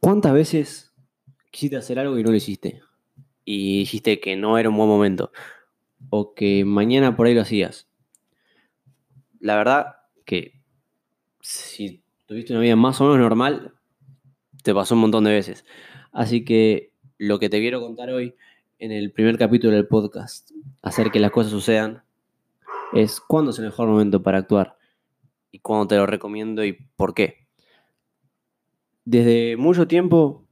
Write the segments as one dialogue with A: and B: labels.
A: ¿Cuántas veces quisiste hacer algo y no lo hiciste? Y dijiste que no era un buen momento. O que mañana por ahí lo hacías. La verdad que si tuviste una vida más o menos normal, te pasó un montón de veces. Así que lo que te quiero contar hoy en el primer capítulo del podcast, hacer que las cosas sucedan, es cuándo es el mejor momento para actuar y cuándo te lo recomiendo y por qué desde mucho tiempo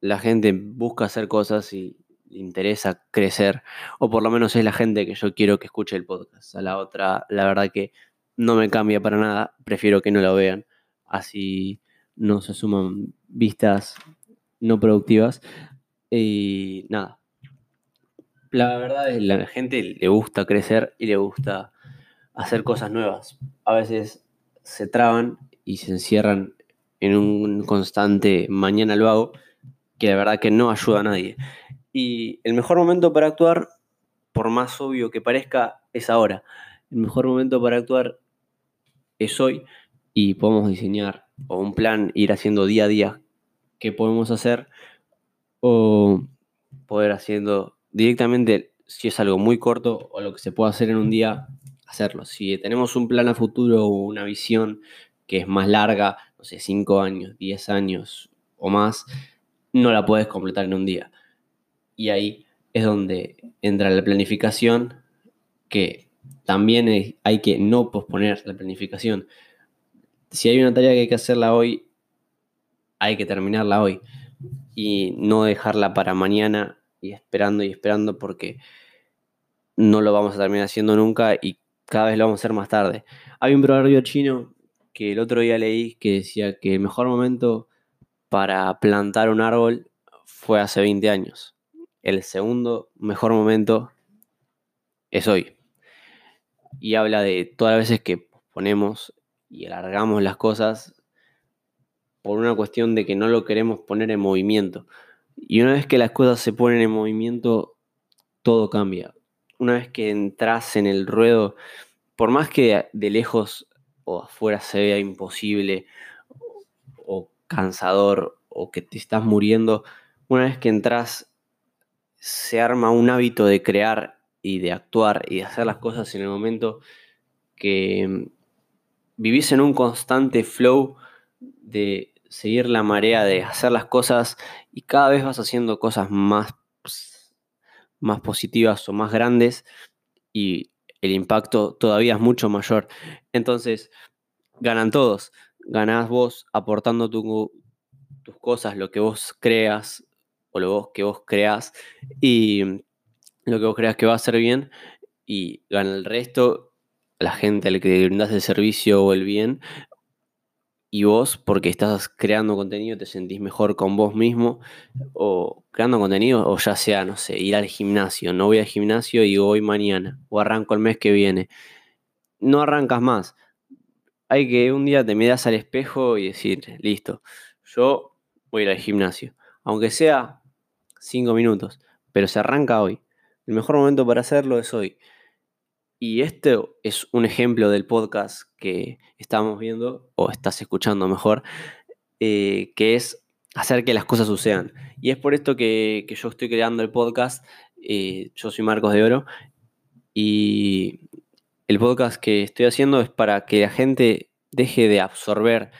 A: la gente busca hacer cosas y le interesa crecer, o por lo menos es la gente que yo quiero que escuche el podcast. A la otra, la verdad que no me cambia para nada, prefiero que no lo vean, así no se suman vistas no productivas. Y nada, la verdad es que la gente le gusta crecer y le gusta hacer cosas nuevas. A veces se traban y se encierran en un constante mañana lo hago, que la verdad que no ayuda a nadie. Y el mejor momento para actuar, por más obvio que parezca, es ahora. El mejor momento para actuar es hoy y podemos diseñar o un plan, ir haciendo día a día qué podemos hacer o poder haciendo directamente si es algo muy corto o lo que se puede hacer en un día, hacerlo. Si tenemos un plan a futuro o una visión que es más larga, no sé, 5 años, 10 años o más, no la puedes completar en un día. Y ahí es donde entra la planificación, que también hay que no posponer la planificación. Si hay una tarea que hay que hacerla hoy, hay que terminarla hoy y no dejarla para mañana y esperando y esperando porque no lo vamos a terminar haciendo nunca y cada vez lo vamos a hacer más tarde. Hay un proverbio chino que el otro día leí que decía que el mejor momento para plantar un árbol fue hace 20 años. El segundo mejor momento es hoy. Y habla de todas las veces que ponemos y alargamos las cosas por una cuestión de que no lo queremos poner en movimiento. Y una vez que las cosas se ponen en movimiento, todo cambia. Una vez que entras en el ruedo, por más que de lejos o afuera se vea imposible o cansador o que te estás muriendo, una vez que entras se arma un hábito de crear y de actuar y de hacer las cosas en el momento que mm, vivís en un constante flow de seguir la marea, de hacer las cosas y cada vez vas haciendo cosas más, más positivas o más grandes y el impacto todavía es mucho mayor. Entonces, ganan todos. Ganás vos aportando tus cosas, lo que vos creas o lo que vos creas y lo que vos creas que va a ser bien y gana el resto, la gente al que brindas el servicio o el bien y vos porque estás creando contenido te sentís mejor con vos mismo o creando contenido o ya sea, no sé, ir al gimnasio, no voy al gimnasio y voy mañana o arranco el mes que viene. No arrancas más. Hay que un día te miras al espejo y decir, listo, yo voy a ir al gimnasio, aunque sea cinco minutos, pero se arranca hoy. El mejor momento para hacerlo es hoy. Y este es un ejemplo del podcast que estamos viendo, o estás escuchando mejor, eh, que es hacer que las cosas sucedan. Y es por esto que, yo estoy creando el podcast. Eh, yo soy Marcos de Oro. Y el podcast que estoy haciendo es para que la gente deje de absorber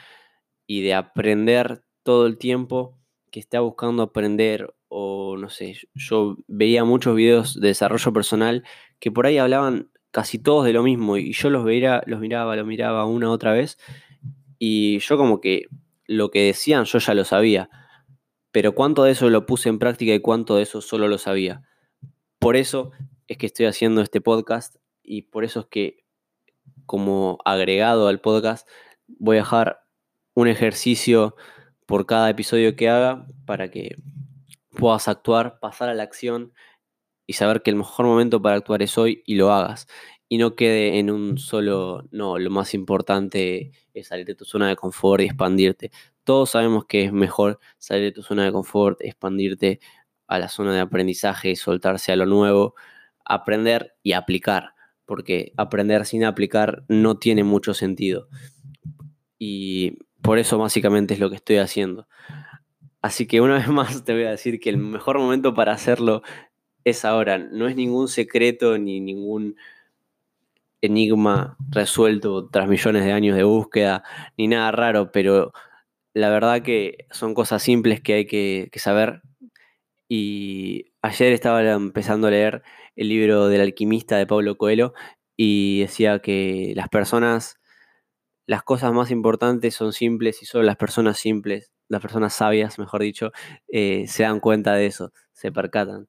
A: y de aprender todo el tiempo que está buscando aprender o no sé, yo veía muchos videos de desarrollo personal que por ahí hablaban casi todos de lo mismo y yo los, veía, los miraba, los miraba una otra vez y yo como que lo que decían yo ya lo sabía, pero cuánto de eso lo puse en práctica y cuánto de eso solo lo sabía. Por eso es que estoy haciendo este podcast y por eso es que como agregado al podcast voy a dejar un ejercicio por cada episodio que haga para que puedas actuar, pasar a la acción y saber que el mejor momento para actuar es hoy y lo hagas. Y no quede en un solo, no, lo más importante es salir de tu zona de confort y expandirte. Todos sabemos que es mejor salir de tu zona de confort, expandirte a la zona de aprendizaje, soltarse a lo nuevo, aprender y aplicar, porque aprender sin aplicar no tiene mucho sentido. Y por eso básicamente es lo que estoy haciendo. Así que una vez más te voy a decir que el mejor momento para hacerlo es ahora. No es ningún secreto ni ningún enigma resuelto tras millones de años de búsqueda, ni nada raro, pero la verdad que son cosas simples que hay que, saber. Y ayer estaba empezando a leer el libro del alquimista de Pablo Coelho y decía que las personas, las cosas más importantes son simples y solo las personas simples, las personas sabias, mejor dicho, eh, se dan cuenta de eso, se percatan.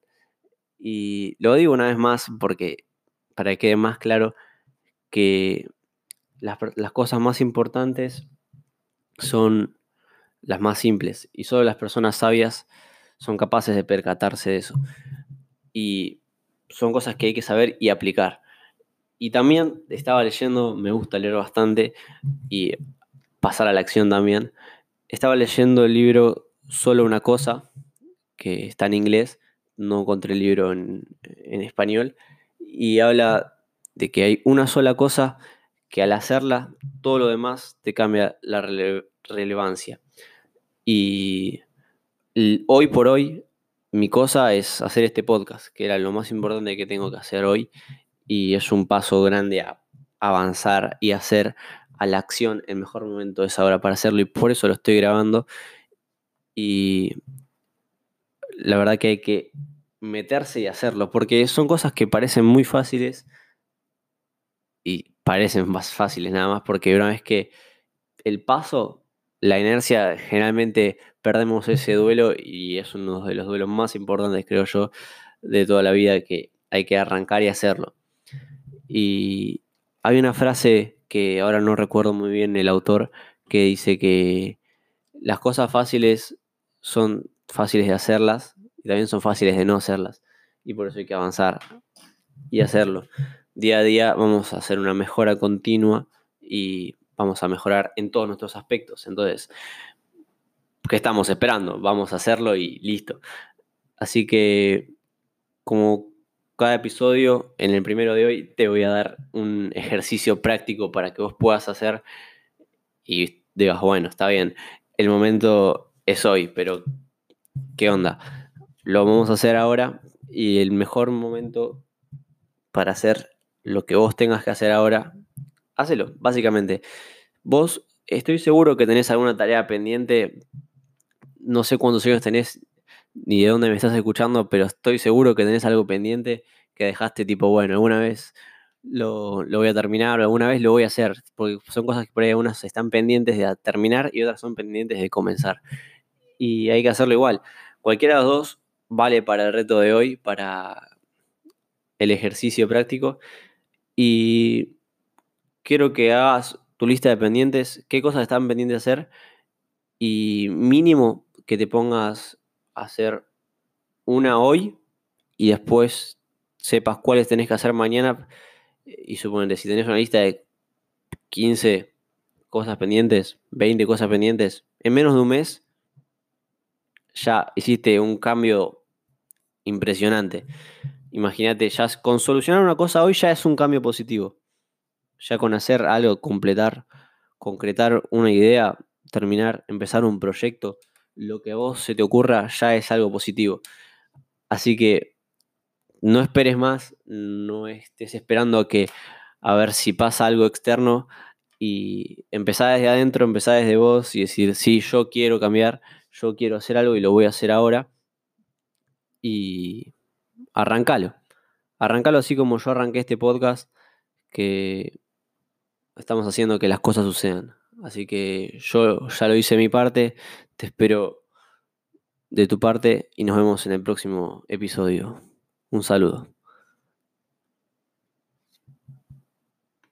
A: Y lo digo una vez más porque, para que quede más claro, que las, las cosas más importantes son las más simples, y solo las personas sabias son capaces de percatarse de eso. Y son cosas que hay que saber y aplicar. Y también estaba leyendo, me gusta leer bastante y pasar a la acción también. Estaba leyendo el libro Solo una cosa, que está en inglés, no encontré el libro en, español, y habla de que hay una sola cosa que al hacerla, todo lo demás te cambia la relevancia. Y hoy por hoy, mi cosa es hacer este podcast, que era lo más importante que tengo que hacer hoy. Y es un paso grande a avanzar y hacer a la acción. El mejor momento es ahora para hacerlo y por eso lo estoy grabando. Y la verdad que hay que meterse y hacerlo, porque son cosas que parecen muy fáciles y parecen más fáciles nada más, porque una vez que el paso la inercia, generalmente perdemos ese duelo y es uno de los duelos más importantes, creo yo, de toda la vida que hay que arrancar y hacerlo. Y hay una frase que ahora no recuerdo muy bien el autor, que dice que las cosas fáciles son fáciles de hacerlas y también son fáciles de no hacerlas. Y por eso hay que avanzar y hacerlo. Día a día vamos a hacer una mejora continua y vamos a mejorar en todos nuestros aspectos. Entonces, ¿qué estamos esperando? Vamos a hacerlo y listo. Así que, como cada episodio, en el primero de hoy te voy a dar un ejercicio práctico para que vos puedas hacer y digas, bueno, está bien, el momento es hoy, pero ¿qué onda? Lo vamos a hacer ahora y el mejor momento para hacer lo que vos tengas que hacer ahora hacelo, básicamente. Vos estoy seguro que tenés alguna tarea pendiente, no sé cuántos años tenés ni de dónde me estás escuchando, pero estoy seguro que tenés algo pendiente que dejaste tipo, bueno, alguna vez lo, voy a terminar o alguna vez lo voy a hacer, porque son cosas que por ahí unas están pendientes de terminar y otras son pendientes de comenzar. Y hay que hacerlo igual. Cualquiera de los dos vale para el reto de hoy, para el ejercicio práctico. Y quiero que hagas tu lista de pendientes, qué cosas están pendientes de hacer y mínimo que te pongas a hacer una hoy y después sepas cuáles tenés que hacer mañana y suponete, si tenés una lista de 15 cosas pendientes, 20 cosas pendientes, en menos de un mes ya hiciste un cambio impresionante. Imagínate, ya con solucionar una cosa hoy ya es un cambio positivo ya con hacer algo, completar, concretar una idea, terminar, empezar un proyecto, lo que a vos se te ocurra ya es algo positivo. Así que no esperes más, no estés esperando a que a ver si pasa algo externo y empezar desde adentro, empezar desde vos y decir, sí, yo quiero cambiar, yo quiero hacer algo y lo voy a hacer ahora. Y arrancalo. Arrancalo así como yo arranqué este podcast, que estamos haciendo que las cosas sucedan. Así que yo ya lo hice mi parte, te espero de tu parte y nos vemos en el próximo episodio. Un saludo.